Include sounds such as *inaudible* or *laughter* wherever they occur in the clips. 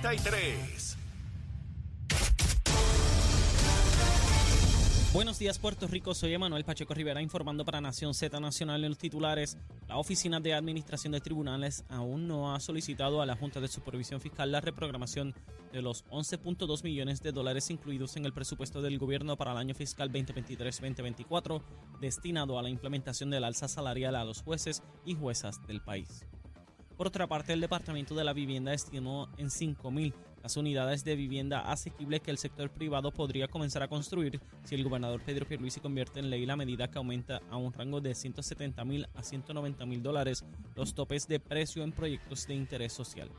33. Buenos días Puerto Rico, soy Emanuel Pacheco Rivera informando para Nación Z Nacional en los titulares. La Oficina de Administración de Tribunales aún no ha solicitado a la Junta de Supervisión Fiscal la reprogramación de los 11.2 millones de dólares incluidos en el presupuesto del gobierno para el año fiscal 2023-2024 destinado a la implementación del alza salarial a los jueces y juezas del país. Por otra parte, el Departamento de la Vivienda estimó en 5.000 las unidades de vivienda asequible que el sector privado podría comenzar a construir si el gobernador Pedro Pierluisi convierte en ley la medida que aumenta a un rango de 170.000 a 190.000 dólares los topes de precio en proyectos de interés social.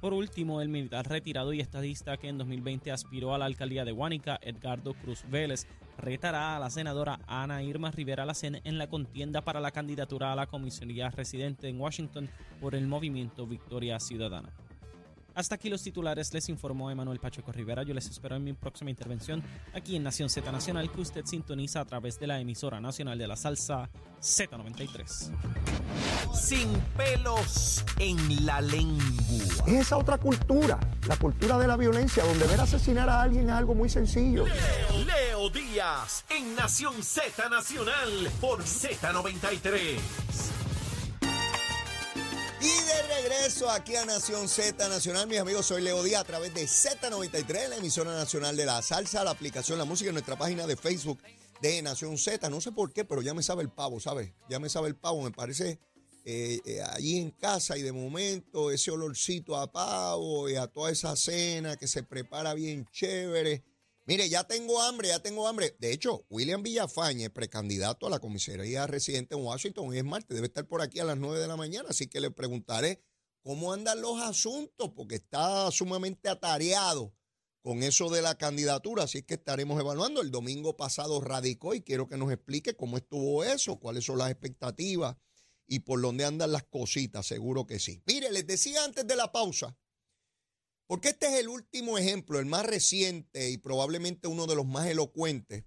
Por último, el militar retirado y estadista que en 2020 aspiró a la alcaldía de Huánica, Edgardo Cruz Vélez, retará a la senadora Ana Irma Rivera Lacen en la contienda para la candidatura a la comisaría residente en Washington por el movimiento Victoria Ciudadana. Hasta aquí los titulares, les informó Emanuel Pacheco Rivera. Yo les espero en mi próxima intervención aquí en Nación Z Nacional, que usted sintoniza a través de la emisora nacional de la salsa Z93. Sin pelos en la lengua. Es esa otra cultura, la cultura de la violencia, donde ver asesinar a alguien es algo muy sencillo. Leo, Leo Díaz en Nación Z Nacional por Z93. Y de regreso aquí a Nación Z Nacional, mis amigos, soy Leo Díaz a través de Z93, la emisora nacional de la salsa, la aplicación La Música en nuestra página de Facebook de Nación Z. No sé por qué, pero ya me sabe el pavo, ¿sabes? Ya me sabe el pavo, me parece eh, eh, allí en casa y de momento ese olorcito a pavo y a toda esa cena que se prepara bien chévere. Mire, ya tengo hambre, ya tengo hambre. De hecho, William Villafañe, precandidato a la comisaría residente en Washington, es martes, debe estar por aquí a las 9 de la mañana, así que le preguntaré cómo andan los asuntos, porque está sumamente atareado con eso de la candidatura, así que estaremos evaluando. El domingo pasado radicó y quiero que nos explique cómo estuvo eso, cuáles son las expectativas y por dónde andan las cositas, seguro que sí. Mire, les decía antes de la pausa, porque este es el último ejemplo, el más reciente y probablemente uno de los más elocuentes,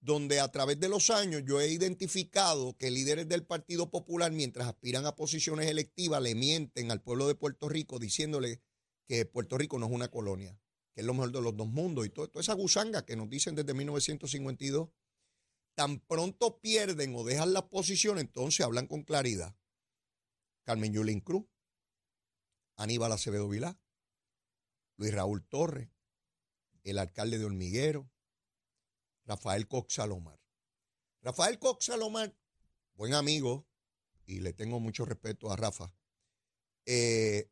donde a través de los años yo he identificado que líderes del Partido Popular, mientras aspiran a posiciones electivas, le mienten al pueblo de Puerto Rico diciéndole que Puerto Rico no es una colonia, que es lo mejor de los dos mundos y todo, toda esa gusanga que nos dicen desde 1952. Tan pronto pierden o dejan las posiciones, entonces hablan con claridad. Carmen Yulín Cruz, Aníbal Acevedo Vilá, Luis Raúl Torres, el alcalde de Hormiguero, Rafael Cox Salomar. Rafael Cox Salomar, buen amigo, y le tengo mucho respeto a Rafa, eh,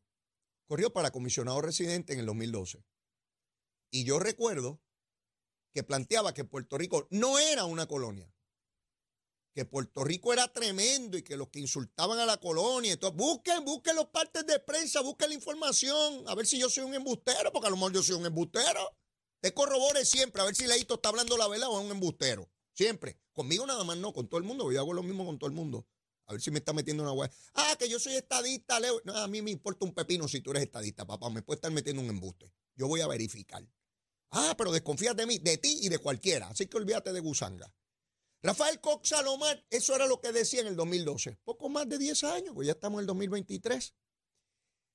corrió para comisionado residente en el 2012. Y yo recuerdo que planteaba que Puerto Rico no era una colonia, que Puerto Rico era tremendo y que los que insultaban a la colonia, entonces busquen, busquen los partes de prensa, busquen la información, a ver si yo soy un embustero, porque a lo mejor yo soy un embustero. Te corrobore siempre, a ver si Leito está hablando la verdad o es un embustero. Siempre. Conmigo nada más no, con todo el mundo, yo hago lo mismo con todo el mundo. A ver si me está metiendo una hueá. Ah, que yo soy estadista, Leo. No, a mí me importa un pepino si tú eres estadista, papá. Me puede estar metiendo un embuste. Yo voy a verificar. Ah, pero desconfías de mí, de ti y de cualquiera. Así que olvídate de gusanga. Rafael Cox Salomar, eso era lo que decía en el 2012. Poco más de 10 años, pues ya estamos en el 2023.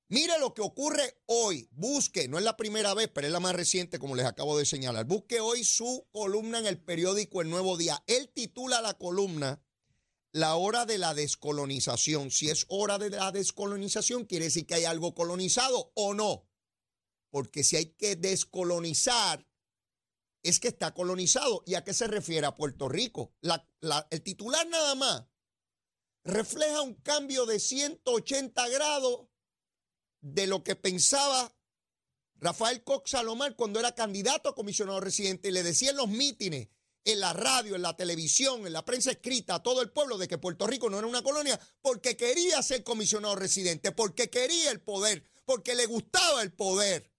Mire lo que ocurre hoy. Busque, no es la primera vez, pero es la más reciente, como les acabo de señalar. Busque hoy su columna en el periódico El Nuevo Día. Él titula la columna La hora de la descolonización. Si es hora de la descolonización, quiere decir que hay algo colonizado o no. Porque si hay que descolonizar, es que está colonizado. ¿Y a qué se refiere? A Puerto Rico. El titular nada más refleja un cambio de 180 grados de lo que pensaba Rafael Cox Salomar cuando era candidato a comisionado residente y le decía en los mítines, en la radio, en la televisión, en la prensa escrita a todo el pueblo de que Puerto Rico no era una colonia porque quería ser comisionado residente, porque quería el poder, porque le gustaba el poder.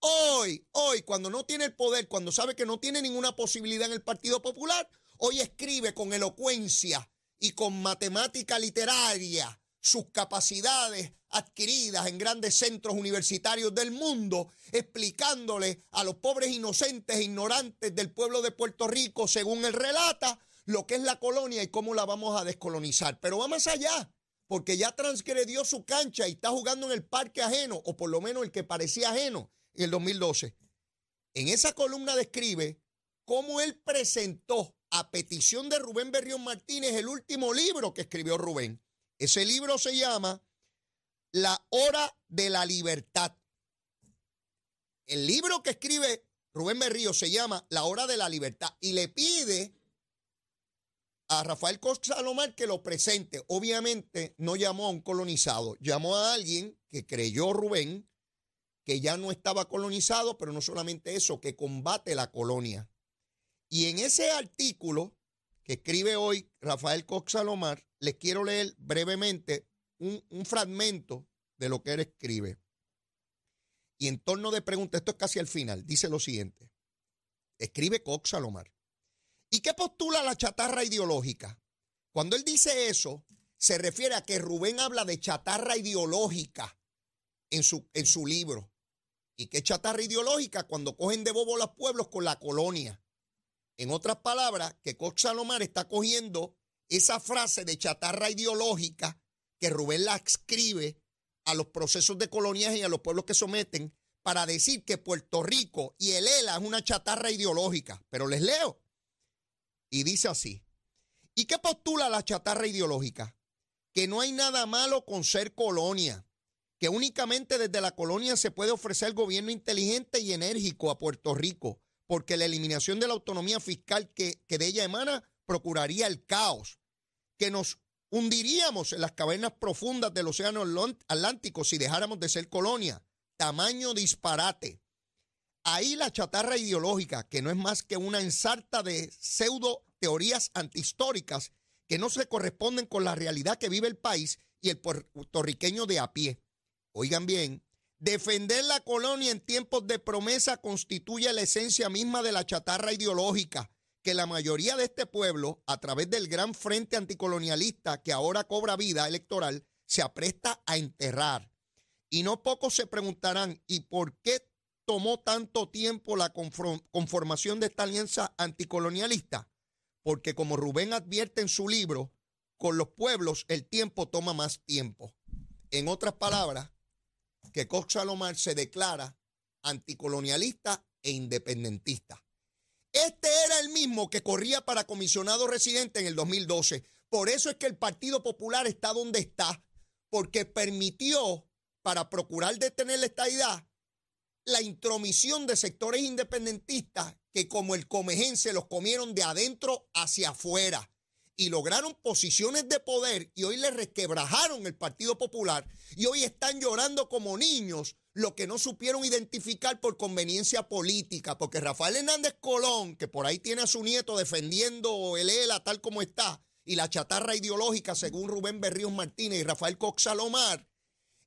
Hoy, hoy, cuando no tiene el poder, cuando sabe que no tiene ninguna posibilidad en el Partido Popular, hoy escribe con elocuencia y con matemática literaria sus capacidades adquiridas en grandes centros universitarios del mundo, explicándole a los pobres inocentes e ignorantes del pueblo de Puerto Rico, según él relata, lo que es la colonia y cómo la vamos a descolonizar. Pero va más allá, porque ya transgredió su cancha y está jugando en el parque ajeno, o por lo menos el que parecía ajeno en el 2012. En esa columna describe cómo él presentó a petición de Rubén Berrión Martínez el último libro que escribió Rubén. Ese libro se llama La Hora de la Libertad. El libro que escribe Rubén Berrío se llama La Hora de la Libertad y le pide a Rafael Cox Salomar que lo presente. Obviamente no llamó a un colonizado, llamó a alguien que creyó Rubén que ya no estaba colonizado, pero no solamente eso, que combate la colonia. Y en ese artículo que escribe hoy Rafael Cox Salomar, les quiero leer brevemente un, fragmento de lo que él escribe. Y en torno de preguntas, esto es casi al final, dice lo siguiente. Escribe Cox Salomar. ¿Y qué postula la chatarra ideológica? Cuando él dice eso, se refiere a que Rubén habla de chatarra ideológica en su, en su libro. ¿Y qué chatarra ideológica? Cuando cogen de bobo los pueblos con la colonia. En otras palabras, que Cox Salomar está cogiendo esa frase de chatarra ideológica que Rubén la escribe a los procesos de coloniaje y a los pueblos que someten para decir que Puerto Rico y el ELA es una chatarra ideológica. Pero les leo. Y dice así. ¿Y qué postula la chatarra ideológica? Que no hay nada malo con ser colonia, únicamente desde la colonia se puede ofrecer gobierno inteligente y enérgico a Puerto Rico, porque la eliminación de la autonomía fiscal que, que de ella emana procuraría el caos, que nos hundiríamos en las cavernas profundas del Océano Atlántico si dejáramos de ser colonia. Tamaño disparate. Ahí la chatarra ideológica, que no es más que una ensarta de pseudo teorías antihistóricas que no se corresponden con la realidad que vive el país y el puertorriqueño de a pie. Oigan bien, defender la colonia en tiempos de promesa constituye la esencia misma de la chatarra ideológica que la mayoría de este pueblo, a través del gran frente anticolonialista que ahora cobra vida electoral, se apresta a enterrar. Y no pocos se preguntarán, ¿y por qué tomó tanto tiempo la conformación de esta alianza anticolonialista? Porque como Rubén advierte en su libro, con los pueblos el tiempo toma más tiempo. En otras palabras, que Cox Salomar se declara anticolonialista e independentista. Este era el mismo que corría para comisionado residente en el 2012. Por eso es que el Partido Popular está donde está, porque permitió, para procurar detener la estadidad, la intromisión de sectores independentistas que como el comejense los comieron de adentro hacia afuera y lograron posiciones de poder y hoy le resquebrajaron el Partido Popular y hoy están llorando como niños lo que no supieron identificar por conveniencia política, porque Rafael Hernández Colón, que por ahí tiene a su nieto defendiendo el ELA tal como está, y la chatarra ideológica según Rubén Berríos Martínez y Rafael Coxalomar,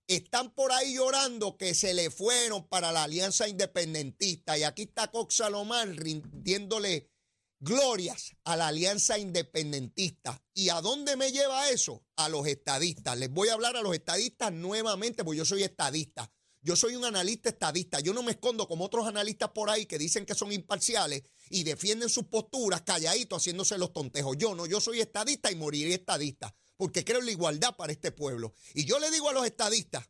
están por ahí llorando que se le fueron para la alianza independentista. Y aquí está Coxalomar rindiéndole glorias a la alianza independentista. ¿Y a dónde me lleva eso? A los estadistas. Les voy a hablar a los estadistas nuevamente, porque yo soy estadista. Yo soy un analista estadista. Yo no me escondo como otros analistas por ahí que dicen que son imparciales y defienden sus posturas calladitos haciéndose los tontejos. Yo no, yo soy estadista y moriré estadista porque creo en la igualdad para este pueblo. Y yo le digo a los estadistas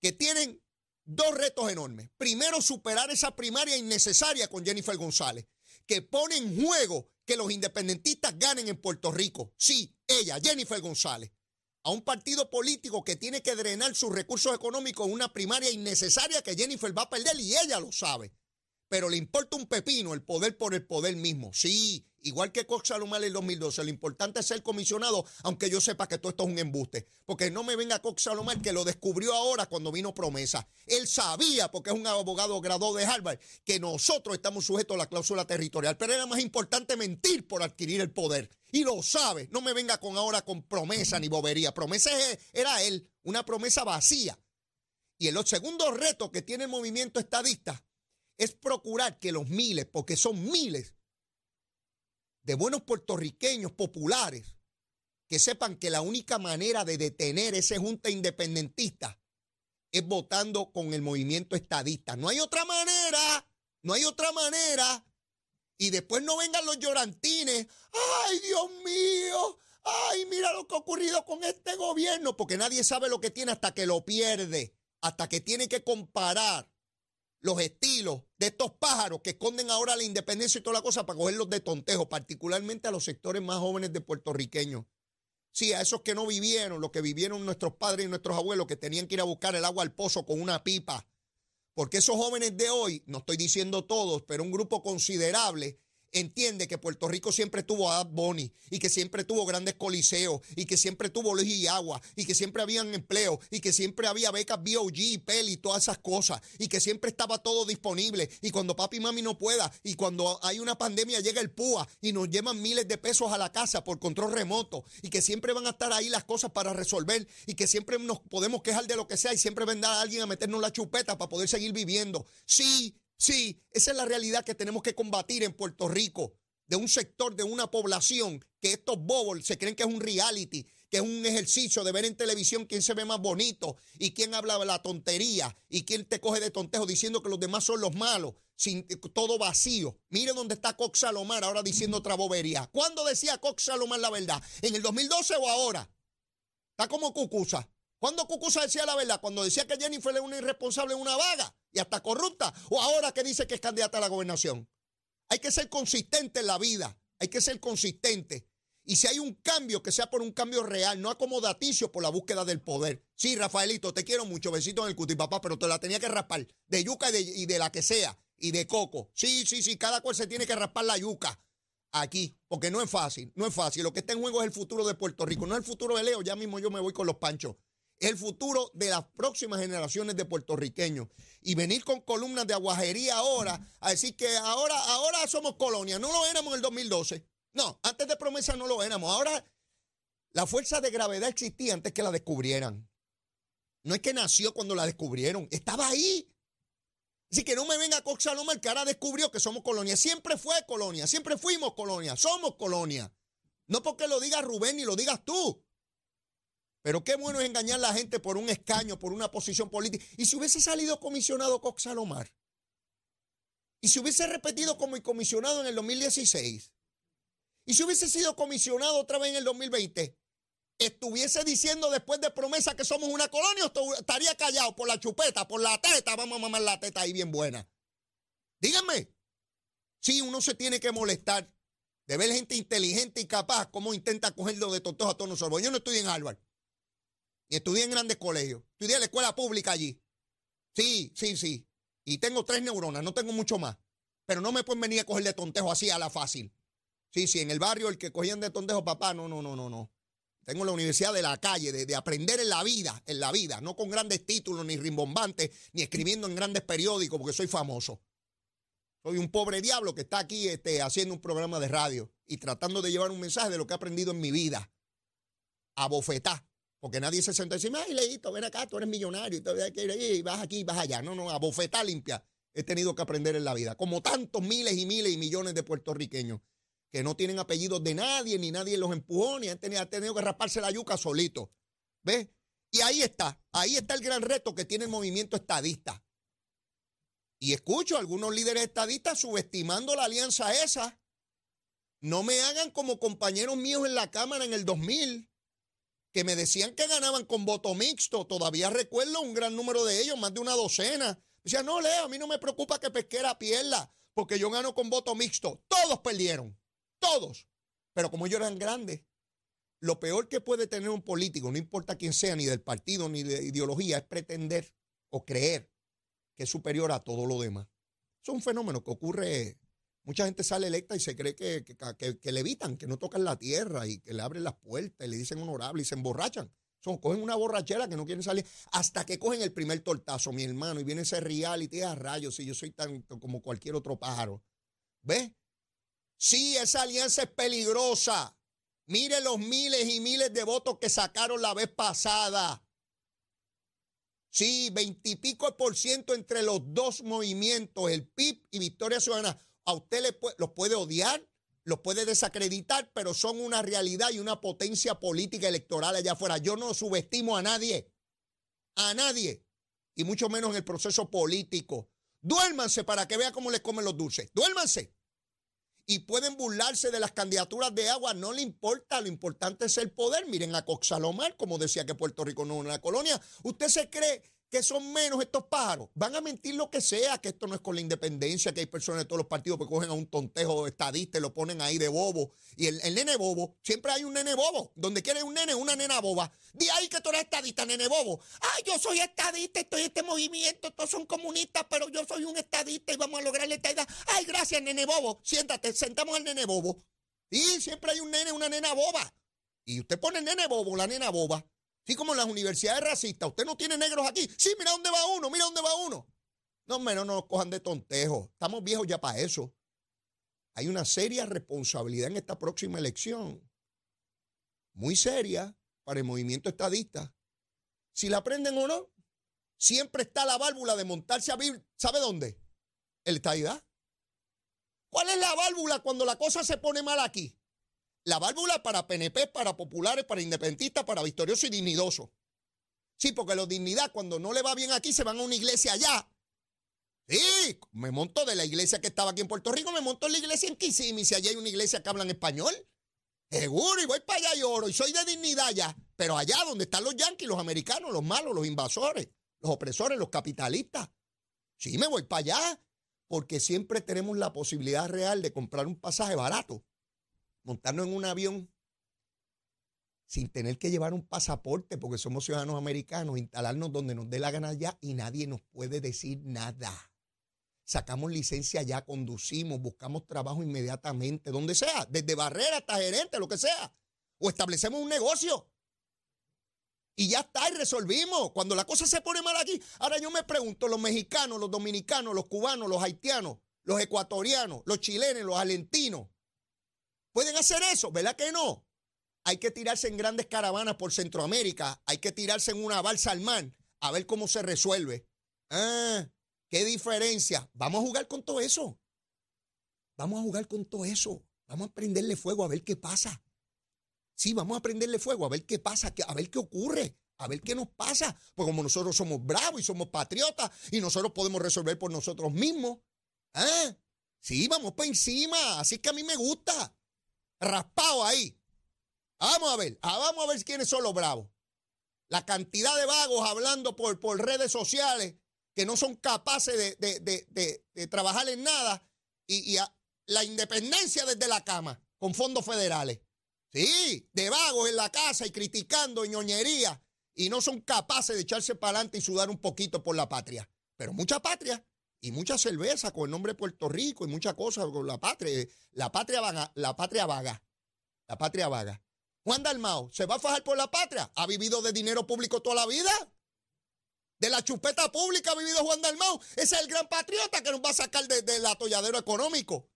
que tienen dos retos enormes. Primero, superar esa primaria innecesaria con Jennifer González, que pone en juego que los independentistas ganen en Puerto Rico. Sí, ella, Jennifer González, a un partido político que tiene que drenar sus recursos económicos en una primaria innecesaria que Jennifer va a perder y ella lo sabe. Pero le importa un pepino el poder por el poder mismo. Sí, Igual que Cox Salomar en 2012, lo importante es ser comisionado, aunque yo sepa que todo esto es un embuste. Porque no me venga Cox Salomar que lo descubrió ahora cuando vino promesa. Él sabía, porque es un abogado graduado de Harvard, que nosotros estamos sujetos a la cláusula territorial. Pero era más importante mentir por adquirir el poder. Y lo sabe. No me venga con ahora con promesa ni bobería. Promesa era él, una promesa vacía. Y el segundo reto que tiene el movimiento estadista es procurar que los miles, porque son miles, de buenos puertorriqueños populares que sepan que la única manera de detener ese junta independentista es votando con el movimiento estadista. No hay otra manera, no hay otra manera. Y después no vengan los llorantines. Ay, Dios mío, ay, mira lo que ha ocurrido con este gobierno, porque nadie sabe lo que tiene hasta que lo pierde, hasta que tiene que comparar los estilos de estos pájaros que esconden ahora la independencia y toda la cosa para cogerlos de tontejo, particularmente a los sectores más jóvenes de puertorriqueños. Sí, a esos que no vivieron, lo que vivieron nuestros padres y nuestros abuelos, que tenían que ir a buscar el agua al pozo con una pipa. Porque esos jóvenes de hoy, no estoy diciendo todos, pero un grupo considerable, entiende que Puerto Rico siempre tuvo a Bonnie y que siempre tuvo grandes coliseos y que siempre tuvo luz y agua y que siempre habían empleo y que siempre había becas BOG, PEL y todas esas cosas y que siempre estaba todo disponible y cuando papi y mami no pueda y cuando hay una pandemia llega el PUA y nos llevan miles de pesos a la casa por control remoto y que siempre van a estar ahí las cosas para resolver y que siempre nos podemos quejar de lo que sea y siempre vendrá a alguien a meternos la chupeta para poder seguir viviendo. Sí, Sí, esa es la realidad que tenemos que combatir en Puerto Rico, de un sector, de una población, que estos bobos se creen que es un reality, que es un ejercicio de ver en televisión quién se ve más bonito y quién habla la tontería y quién te coge de tontejo diciendo que los demás son los malos, sin todo vacío. Mire dónde está Cox Salomar ahora diciendo otra bobería. ¿Cuándo decía Cox Salomar la verdad? ¿En el 2012 o ahora? Está como Cucusa. ¿Cuándo Cucusa decía la verdad? Cuando decía que Jennifer es una irresponsable, una vaga y hasta corrupta. O ahora que dice que es candidata a la gobernación. Hay que ser consistente en la vida. Hay que ser consistente. Y si hay un cambio, que sea por un cambio real, no acomodaticio por la búsqueda del poder. Sí, Rafaelito, te quiero mucho, besito en el cuti, papá, pero te la tenía que raspar. De yuca y de, y de la que sea. Y de coco. Sí, sí, sí, cada cual se tiene que raspar la yuca aquí, porque no es fácil, no es fácil. Lo que está en juego es el futuro de Puerto Rico, no es el futuro de Leo. Ya mismo yo me voy con los panchos el futuro de las próximas generaciones de puertorriqueños. Y venir con columnas de aguajería ahora a decir que ahora, ahora somos colonia. No lo éramos en el 2012. No, antes de promesa no lo éramos. Ahora la fuerza de gravedad existía antes que la descubrieran. No es que nació cuando la descubrieron, estaba ahí. Así que no me venga Cox Saloma el que ahora descubrió que somos colonia. Siempre fue colonia, siempre fuimos colonia, somos colonia. No porque lo diga Rubén ni lo digas tú. Pero qué bueno es engañar a la gente por un escaño, por una posición política. ¿Y si hubiese salido comisionado Cox Salomar? ¿Y si hubiese repetido como comisionado en el 2016? ¿Y si hubiese sido comisionado otra vez en el 2020? ¿Estuviese diciendo después de promesa que somos una colonia estaría callado por la chupeta, por la teta? Vamos a mamar la teta ahí bien buena. Díganme. Sí, uno se tiene que molestar de ver gente inteligente y capaz como intenta cogerlo de tontos a todos nosotros. Yo no estoy en Harvard. Y estudié en grandes colegios. Estudié en la escuela pública allí. Sí, sí, sí. Y tengo tres neuronas, no tengo mucho más. Pero no me pueden venir a coger de tontejo así a la fácil. Sí, sí, en el barrio el que cogían de tontejo, papá, no, no, no, no, no. Tengo la universidad de la calle, de, de, aprender en la vida, en la vida, no con grandes títulos, ni rimbombantes, ni escribiendo en grandes periódicos, porque soy famoso. Soy un pobre diablo que está aquí este, haciendo un programa de radio y tratando de llevar un mensaje de lo que he aprendido en mi vida. A bofetá. Porque nadie se senta y dice, ay, Leito, ven acá, tú eres millonario y todavía que ahí, vas aquí, vas allá. No, no, a bofetar limpia he tenido que aprender en la vida. Como tantos miles y miles y millones de puertorriqueños que no tienen apellidos de nadie, ni nadie los empujó, ni han tenido, tenido que rasparse la yuca solito. ¿Ves? Y ahí está, ahí está el gran reto que tiene el movimiento estadista. Y escucho a algunos líderes estadistas subestimando la alianza esa. No me hagan como compañeros míos en la Cámara en el 2000, que me decían que ganaban con voto mixto. Todavía recuerdo un gran número de ellos, más de una docena. Decía, no, Leo, a mí no me preocupa que Pesquera pierda, porque yo gano con voto mixto. Todos perdieron, todos. Pero como ellos eran grandes, lo peor que puede tener un político, no importa quién sea, ni del partido, ni de ideología, es pretender o creer que es superior a todo lo demás. Es un fenómeno que ocurre Mucha gente sale electa y se cree que, que, le evitan, que no tocan la tierra y que le abren las puertas y le dicen honorable y se emborrachan. Son, cogen una borrachera que no quieren salir hasta que cogen el primer tortazo, mi hermano, y viene ese reality a rayos y yo soy tan como cualquier otro pájaro. ¿Ves? Sí, esa alianza es peligrosa. Mire los miles y miles de votos que sacaron la vez pasada. Sí, veintipico por ciento entre los dos movimientos, el PIB y Victoria Ciudadana a usted los puede odiar, los puede desacreditar, pero son una realidad y una potencia política electoral allá afuera. Yo no subestimo a nadie, a nadie, y mucho menos en el proceso político. Duérmanse para que vea cómo les comen los dulces. Duérmanse. y pueden burlarse de las candidaturas de agua, no le importa, lo importante es el poder. Miren a Coxalomar, como decía que Puerto Rico no es una colonia. ¿Usted se cree que son menos estos pájaros. Van a mentir lo que sea, que esto no es con la independencia, que hay personas de todos los partidos que cogen a un tontejo estadista y lo ponen ahí de bobo. Y el, nene bobo, siempre hay un nene bobo. Donde quiere un nene, una nena boba. Di ahí que tú eres estadista, nene bobo. Ay, yo soy estadista, estoy en este movimiento, todos son comunistas, pero yo soy un estadista y vamos a lograr la estadidad. Ay, gracias, nene bobo. Siéntate, sentamos al nene bobo. Y siempre hay un nene, una nena boba. Y usted pone nene bobo, la nena boba. Así como en las universidades racistas, usted no tiene negros aquí. Sí, mira dónde va uno, mira dónde va uno. No, menos no nos cojan de tontejo. Estamos viejos ya para eso. Hay una seria responsabilidad en esta próxima elección. Muy seria para el movimiento estadista. Si la aprenden o no, siempre está la válvula de montarse a vivir. ¿Sabe dónde? El estadidad. ¿Cuál es la válvula cuando la cosa se pone mal aquí? La válvula para PNP, para populares, para independentistas, para victoriosos y dignidosos. Sí, porque los dignidad, cuando no le va bien aquí, se van a una iglesia allá. Sí, me monto de la iglesia que estaba aquí en Puerto Rico, me monto en la iglesia en Kissimmee, si allá hay una iglesia que hablan español. Seguro, y voy para allá y oro, y soy de dignidad ya. Pero allá donde están los yanquis, los americanos, los malos, los invasores, los opresores, los capitalistas. Sí, me voy para allá, porque siempre tenemos la posibilidad real de comprar un pasaje barato montarnos en un avión sin tener que llevar un pasaporte porque somos ciudadanos americanos, instalarnos donde nos dé la gana ya y nadie nos puede decir nada. Sacamos licencia ya, conducimos, buscamos trabajo inmediatamente, donde sea, desde barrera hasta gerente, lo que sea. O establecemos un negocio. Y ya está, y resolvimos. Cuando la cosa se pone mal aquí, ahora yo me pregunto, los mexicanos, los dominicanos, los cubanos, los haitianos, los ecuatorianos, los chilenos, los argentinos, ¿Pueden hacer eso? ¿Verdad que no? Hay que tirarse en grandes caravanas por Centroamérica, hay que tirarse en una balsa al mar a ver cómo se resuelve. Ah, qué diferencia. Vamos a jugar con todo eso. Vamos a jugar con todo eso. Vamos a prenderle fuego a ver qué pasa. Sí, vamos a prenderle fuego a ver qué pasa, a ver qué ocurre, a ver qué nos pasa. Pues como nosotros somos bravos y somos patriotas y nosotros podemos resolver por nosotros mismos. ¿Ah? Sí, vamos para encima. Así que a mí me gusta raspado ahí. Vamos a ver, ah, vamos a ver quiénes son los bravos. La cantidad de vagos hablando por, por redes sociales que no son capaces de, trabajar en nada y, la independencia desde la cama con fondos federales. Sí, de vagos en la casa y criticando ñoñería y no son capaces de echarse para adelante y sudar un poquito por la patria. Pero mucha patria y mucha cerveza con el nombre de Puerto Rico y muchas cosas con la patria. La patria vaga, la patria vaga. La patria vaga. Juan Dalmao, ¿se va a fajar por la patria? ¿Ha vivido de dinero público toda la vida? De la chupeta pública ha vivido Juan Dalmao. Ese es el gran patriota que nos va a sacar del atolladero económico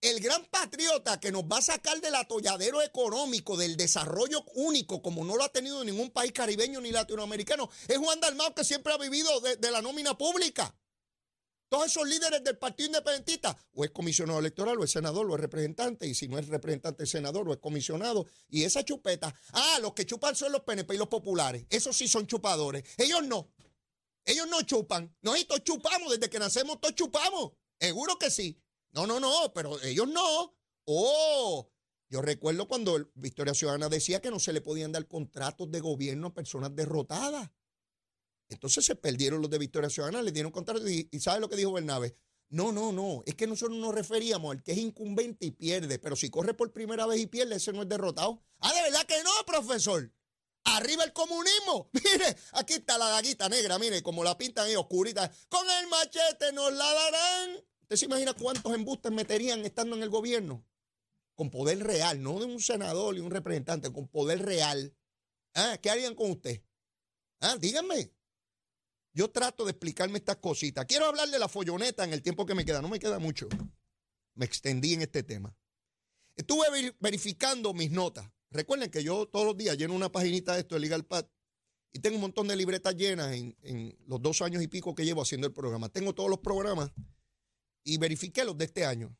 el gran patriota que nos va a sacar del atolladero económico, del desarrollo único, como no lo ha tenido ningún país caribeño ni latinoamericano, es Juan Dalmau, que siempre ha vivido de, la nómina pública. Todos esos líderes del Partido Independentista, o es comisionado electoral, o es senador, o es representante, y si no es representante, es senador, o es comisionado, y esa chupeta, ah, los que chupan son los PNP y los populares, esos sí son chupadores, ellos no, ellos no chupan, nosotros chupamos, desde que nacemos todos chupamos, seguro que sí, no, no, no, pero ellos no. Oh, yo recuerdo cuando Victoria Ciudadana decía que no se le podían dar contratos de gobierno a personas derrotadas. Entonces se perdieron los de Victoria Ciudadana, le dieron contratos y, y ¿sabe lo que dijo Bernabe? No, no, no, es que nosotros nos referíamos al que es incumbente y pierde, pero si corre por primera vez y pierde, ese no es derrotado. Ah, de verdad que no, profesor. Arriba el comunismo. *laughs* Mire, aquí está la daguita negra, mire, como la pintan ahí oscurita. Con el machete nos la darán. ¿Usted se imagina cuántos embustes meterían estando en el gobierno? Con poder real, no de un senador y un representante, con poder real. ¿Ah? ¿Qué harían con usted? ¿Ah? Díganme. Yo trato de explicarme estas cositas. Quiero hablar de la folloneta en el tiempo que me queda. No me queda mucho. Me extendí en este tema. Estuve verificando mis notas. Recuerden que yo todos los días lleno una paginita de esto de Legal Pad y tengo un montón de libretas llenas en, en los dos años y pico que llevo haciendo el programa. Tengo todos los programas y verifiqué los de este año.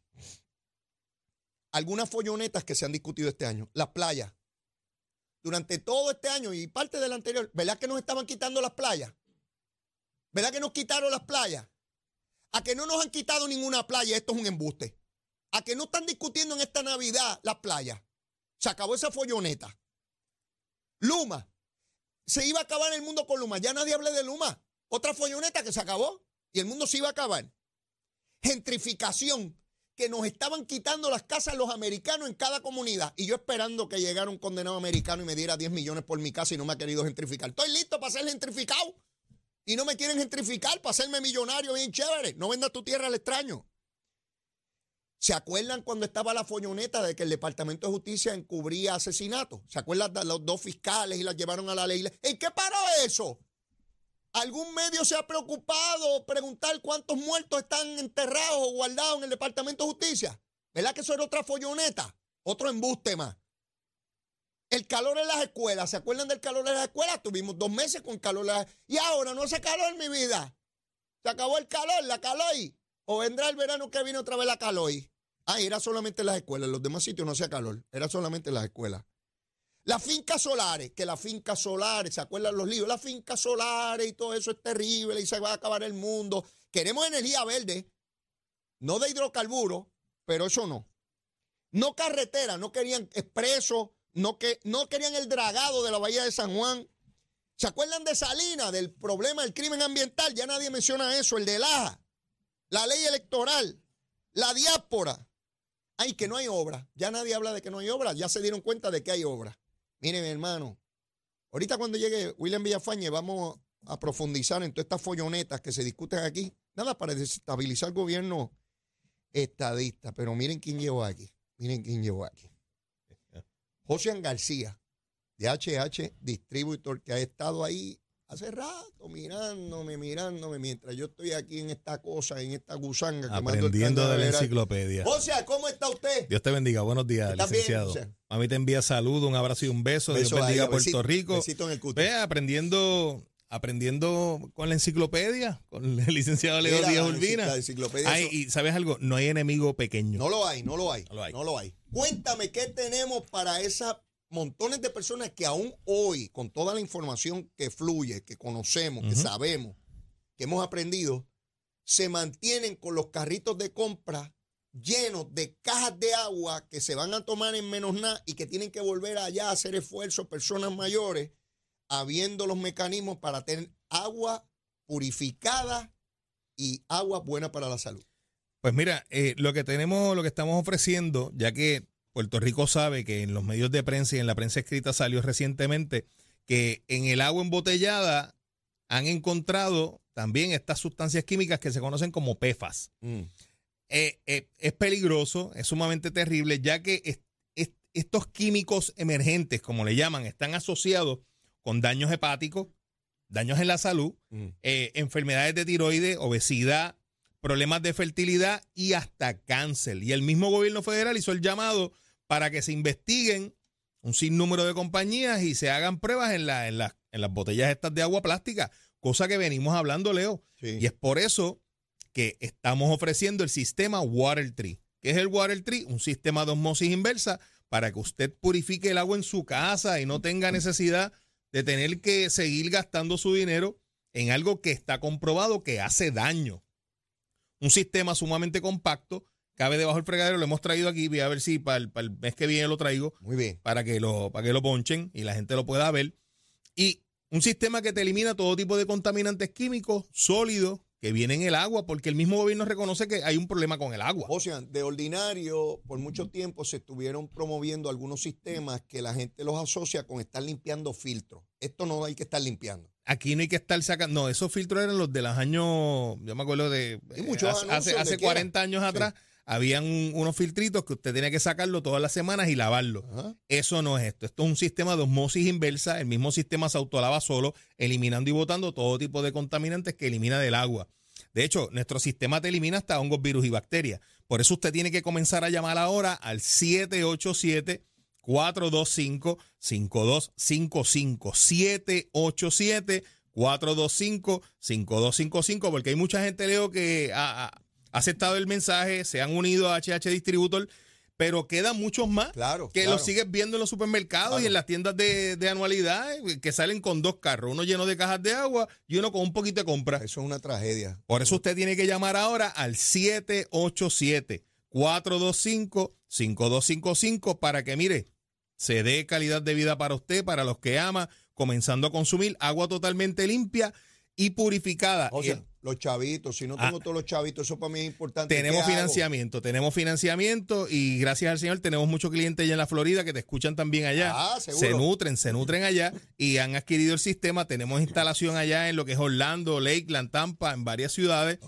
Algunas follonetas que se han discutido este año. Las playas. Durante todo este año y parte del anterior, ¿verdad que nos estaban quitando las playas? ¿Verdad que nos quitaron las playas? A que no nos han quitado ninguna playa, esto es un embuste. a que no están discutiendo en esta Navidad las playas. Se acabó esa folloneta. Luma. Se iba a acabar el mundo con Luma. Ya nadie habla de Luma. Otra folloneta que se acabó y el mundo se iba a acabar. Gentrificación, que nos estaban quitando las casas los americanos en cada comunidad. Y yo esperando que llegara un condenado americano y me diera 10 millones por mi casa y no me ha querido gentrificar. Estoy listo para ser gentrificado. Y no me quieren gentrificar para hacerme millonario bien chévere. No venda tu tierra al extraño. ¿Se acuerdan cuando estaba la folloneta de que el Departamento de Justicia encubría asesinatos? ¿Se acuerdan de los dos fiscales y las llevaron a la ley? ¿En qué paró eso? ¿Algún medio se ha preocupado preguntar cuántos muertos están enterrados o guardados en el Departamento de Justicia? ¿Verdad que eso era otra folloneta? Otro embuste más. El calor en las escuelas, ¿se acuerdan del calor en las escuelas? Tuvimos dos meses con calor en las Y ahora no hace calor mi vida. Se acabó el calor, la calor. O vendrá el verano que viene otra vez la calor. Ah, era solamente en las escuelas. En los demás sitios no hacía calor. Era solamente en las escuelas. Las fincas solares, que las fincas solares, ¿se acuerdan los libros? Las fincas solares y todo eso es terrible y se va a acabar el mundo. Queremos energía verde, no de hidrocarburos, pero eso no. No carretera, no querían expreso, no, que, no querían el dragado de la Bahía de San Juan. ¿Se acuerdan de Salina, del problema del crimen ambiental? Ya nadie menciona eso, el de Laja, la ley electoral, la diáspora. Ay, que no hay obra. Ya nadie habla de que no hay obra, ya se dieron cuenta de que hay obra. Mire, mi hermano, ahorita cuando llegue William Villafañe vamos a profundizar en todas estas follonetas que se discuten aquí. Nada para desestabilizar el gobierno estadista. Pero miren quién llegó aquí. Miren quién llegó aquí. *laughs* José García, de HH Distributor, que ha estado ahí hace rato mirándome, mirándome, mientras yo estoy aquí en esta cosa, en esta gusanga. Aprendiendo de la enciclopedia. José, ¿cómo está usted? Dios te bendiga. Buenos días, licenciado. a mí te envía saludo, un abrazo y un beso. Dios bendiga a Puerto Rico. en el Ve aprendiendo aprendiendo con la enciclopedia, con el *laughs* licenciado Leo Díaz Urbina. y sabes algo, no hay enemigo pequeño. No lo hay, no lo hay. No lo hay. No lo hay. Cuéntame qué tenemos para esas montones de personas que aún hoy, con toda la información que fluye, que conocemos, que sabemos, que hemos aprendido, se mantienen con los carritos de compra llenos de cajas de agua que se van a tomar en menos nada y que tienen que volver allá a hacer esfuerzos personas mayores, habiendo los mecanismos para tener agua purificada y agua buena para la salud. Pues mira, eh, lo que tenemos, lo que estamos ofreciendo, ya que Puerto Rico sabe que en los medios de prensa y en la prensa escrita salió recientemente que en el agua embotellada han encontrado también estas sustancias químicas que se conocen como PFAS. Mm. Eh, eh, es peligroso, es sumamente terrible, ya que estos químicos emergentes, como le llaman, están asociados con daños hepáticos, daños en la salud, mm. eh, enfermedades de tiroides, obesidad, problemas de fertilidad y hasta cáncer. Y el mismo gobierno federal hizo el llamado para que se investiguen un sinnúmero de compañías y se hagan pruebas en, la, en, en las botellas estas de agua plástica, cosa que venimos hablando, Leo. Y es por eso que estamos ofreciendo el sistema Water Tree. ¿Qué es el Water Tree? Un sistema de osmosis inversa para que usted purifique el agua en su casa y no tenga necesidad de tener que seguir gastando su dinero en algo que está comprobado que hace daño. Un sistema sumamente compacto cabe debajo del fregadero, lo hemos traído aquí, voy a ver si para el, mes que viene lo traigo. Muy bien. Para que lo, para que lo ponchen y la gente lo pueda ver. Y un sistema que te elimina todo tipo de contaminantes químicos sólidos que vienen en el agua, porque el mismo gobierno reconoce que hay un problema con el agua. O sea, de ordinario, por mucho tiempo se estuvieron promoviendo algunos sistemas que la gente los asocia con estar limpiando filtros. Esto no hay que estar limpiando. Aquí no hay que estar sacando. No, esos filtros eran los de los años. Yo me acuerdo de. hace, hace, 40 años atrás habían unos filtritos que usted tenía que sacarlo todas las semanas y lavarlo. Eso no es esto. Esto es un sistema de osmosis inversa. El mismo sistema se autolava solo, eliminando y botando todo tipo de contaminantes que elimina del agua. De hecho, nuestro sistema te elimina hasta hongos, virus y bacterias. Por eso usted tiene que comenzar a llamar ahora al 787 425 5255 787 425 5255 porque hay mucha gente Leo que aceptado el mensaje, se han unido a HH Distributor, pero quedan muchos más claro, que los sigues viendo en los supermercados y en las tiendas de, anualidad eh, que salen con dos carros, uno lleno de cajas de agua y uno con un poquito de compra. Eso es una tragedia. Por eso usted tiene que llamar ahora al 787 425-5255 para que, mire, se dé calidad de vida para usted, para los que ama, comenzando a consumir agua totalmente limpia y purificada. O sea, los chavitos, si no Ah. tengo todos los chavitos, eso para mí es importante. tenemos financiamiento, tenemos financiamiento y gracias al Señor tenemos muchos clientes allá en la Florida que te escuchan también allá. Ah, seguro. se nutren, se nutren allá y han adquirido el sistema. Tenemos instalación allá en lo que es Orlando, Lakeland, Tampa, en varias ciudades.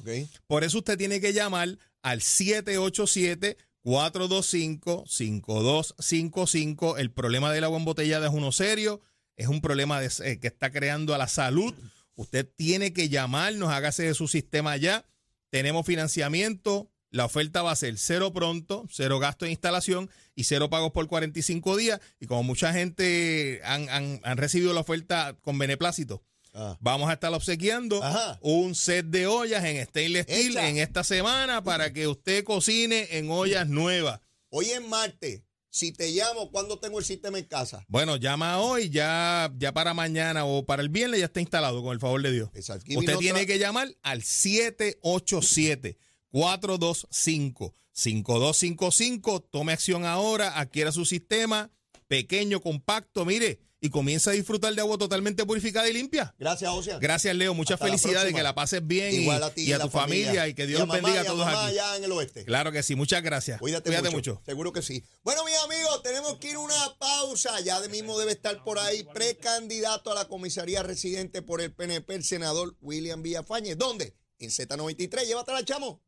Por eso usted tiene que llamar al 787-425-5255. El problema del agua embotellada es uno serio, es un problema de- eh, que está creando a la salud. Usted tiene que llamarnos, hágase de su sistema ya. Tenemos financiamiento. La oferta va a ser cero pronto, cero gasto de instalación y cero pagos por 45 días. Y como mucha gente han, han- han recibido la oferta con beneplácito, Ah. Vamos a estar obsequiando Ajá. un set de ollas en stainless steel Hecha. en esta semana para que usted cocine en ollas nuevas. Hoy es martes. Si te llamo, ¿cuándo tengo el sistema en casa? Bueno, llama hoy, ya, ya para mañana o para el viernes ya está instalado, con el favor de Dios. Exacto. Usted tiene que llamar al 787-425-5255. Tome acción ahora, adquiera su sistema pequeño, compacto, mire, y comienza a disfrutar de agua totalmente purificada y limpia. Gracias, Ocean. Gracias, Leo. Muchas Hasta felicidades, que la pases bien y, Igual a ti y a tu familia. y que Dios a los mamá bendiga a y todos mamá aquí. allá en el oeste. Claro que sí, muchas gracias. Cuídate, mucho. mucho. Seguro que sí. Bueno, mis amigos, tenemos que ir a una pausa. Ya de mismo debe estar por ahí precandidato a la comisaría residente por el PNP, el senador William Villafañez. ¿Dónde? En Z93. Llévatela, chamo.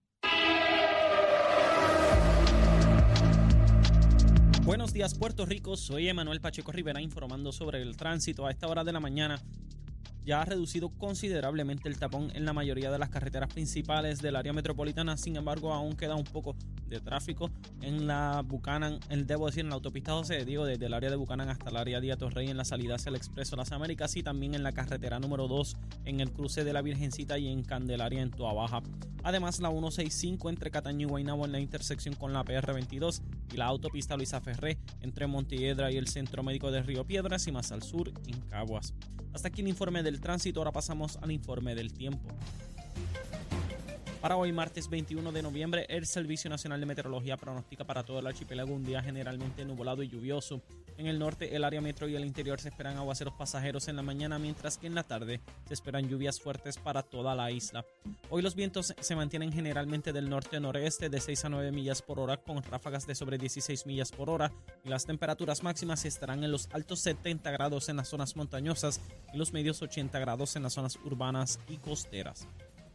Buenos días, Puerto Rico. Soy Emanuel Pacheco Rivera informando sobre el tránsito. A esta hora de la mañana ya ha reducido considerablemente el tapón en la mayoría de las carreteras principales del área metropolitana. Sin embargo, aún queda un poco de tráfico en la Buchanan, el, debo decir, en la autopista José de Diego, desde el área de Buchanan hasta el área de Torrey en la salida hacia el Expreso Las Américas y también en la carretera número 2 en el cruce de la Virgencita y en Candelaria en Toa Baja. Además, la 165 entre Cataño y Guaynabo en la intersección con la PR22 y la autopista Luisa Ferré entre Montiedra y el Centro Médico de Río Piedras y más al sur en Caguas. Hasta aquí el informe del tránsito, ahora pasamos al informe del tiempo. Para hoy, martes 21 de noviembre, el Servicio Nacional de Meteorología pronostica para todo el archipiélago un día generalmente nublado y lluvioso. En el norte, el área metro y el interior se esperan aguaceros pasajeros en la mañana, mientras que en la tarde se esperan lluvias fuertes para toda la isla. Hoy los vientos se mantienen generalmente del norte-noreste de 6 a 9 millas por hora, con ráfagas de sobre 16 millas por hora, y las temperaturas máximas estarán en los altos 70 grados en las zonas montañosas y los medios 80 grados en las zonas urbanas y costeras.